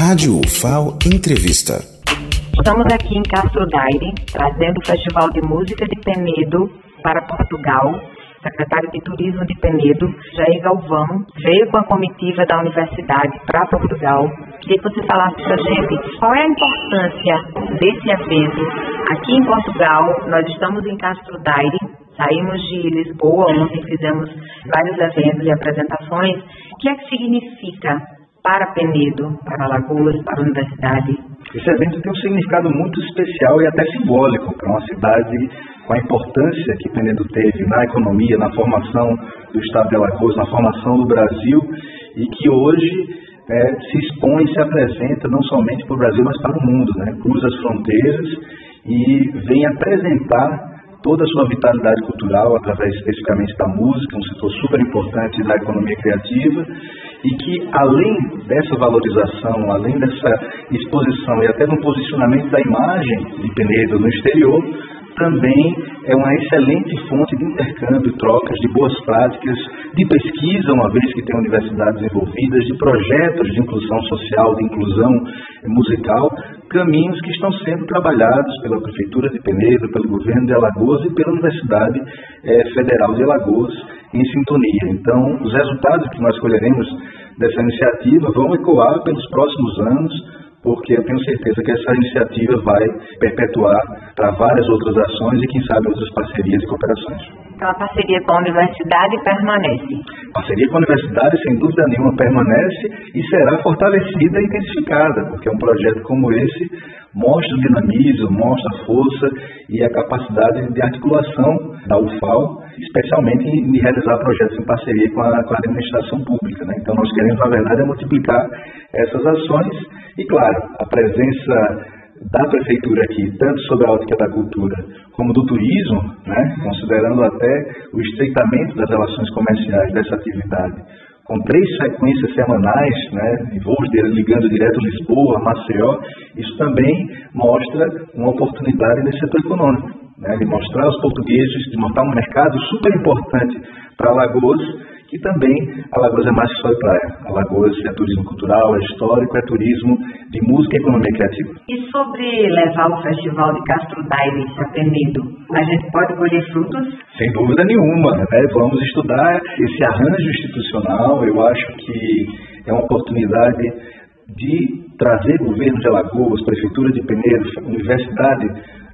Rádio UFAO Entrevista. Estamos aqui em Castro Daire, trazendo o Festival de Música de Penedo para Portugal. Secretário de Turismo de Penedo, Jair Galvão, veio com a comitiva da universidade para Portugal. Queria que você falasse para a gente qual é a importância desse evento aqui em Portugal. Nós estamos em Castro Daire, saímos de Lisboa, onde fizemos vários eventos e apresentações. O que é que significa para Penedo, para Alagoas, para a universidade? Esse evento tem um significado muito especial e até simbólico para uma cidade com a importância que Penedo teve na economia, na formação do Estado de Alagoas, na formação do Brasil e que hoje é, se expõe, se apresenta não somente para o Brasil, mas para o mundo, né? cruza as fronteiras e vem apresentar toda a sua vitalidade cultural através especificamente da música, um setor super importante da economia criativa e que além dessa valorização, além dessa exposição e até no posicionamento da imagem de Penedo no exterior, também é uma excelente fonte de intercâmbio, trocas de boas práticas, de pesquisa, uma vez que tem universidades envolvidas, de projetos de inclusão social, de inclusão musical, caminhos que estão sendo trabalhados pela Prefeitura de Penedo, pelo governo de Alagoas e pela Universidade eh, Federal de Alagoas em sintonia. Então, os resultados que nós colheremos dessa iniciativa vão ecoar pelos próximos anos, porque eu tenho certeza que essa iniciativa vai perpetuar para várias outras ações e, quem sabe, outras parcerias e cooperações. Então, a parceria com a universidade permanece? A parceria com a universidade, sem dúvida nenhuma, permanece e será fortalecida e intensificada, porque um projeto como esse mostra o dinamismo, mostra a força e a capacidade de articulação da UFAL, especialmente em realizar projetos em parceria com a, com a administração pública. Né? Então, nós queremos, na verdade, é multiplicar essas ações e, claro, a presença da prefeitura aqui, tanto sobre a ótica da cultura como do turismo, né, considerando até o estreitamento das relações comerciais dessa atividade, com três sequências semanais, né, voos ligando direto Lisboa, Maceió, isso também mostra uma oportunidade nesse setor econômico, né, de mostrar aos portugueses, de montar um mercado super importante para Alagoas, que também Alagoas é mais que só praia. Alagoas é turismo cultural, é histórico, é turismo de música e economia criativa. E sobre levar o Festival de Castro Daire a Penedo, a gente pode colher frutos? Sem dúvida nenhuma. Né? Vamos estudar esse arranjo institucional. Eu acho que é uma oportunidade de trazer governo de Alagoas, Prefeitura de Penedo, Universidade,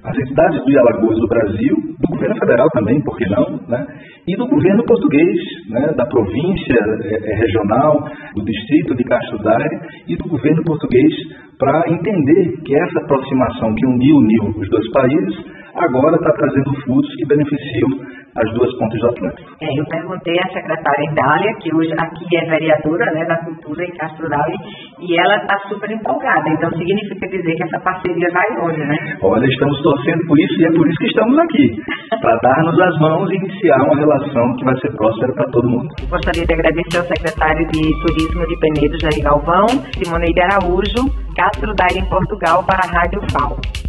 as entidades do Alagoas do Brasil, do governo federal também, por que não, né? E do governo português, né? da província é, regional, do distrito de Castro Daire e do governo português, para entender que essa aproximação que uniu, uniu os dois países, agora está trazendo frutos que beneficiam as duas pontas do Atlântico. É, eu perguntei à secretária Idália, que hoje aqui é vereadora né, da Cultura em Castro Daire, e ela está super empolgada. Então significa dizer que essa parceria vai longe, né? Olha, estamos torcendo por isso e é por isso que estamos aqui, para dar-nos as mãos e iniciar uma relação que vai ser próspera para todo mundo. Gostaria de agradecer ao secretário de Turismo de Penedo, Jair Galvão, Simoneide Araújo, Castro Daire em Portugal, para a Rádio FAO.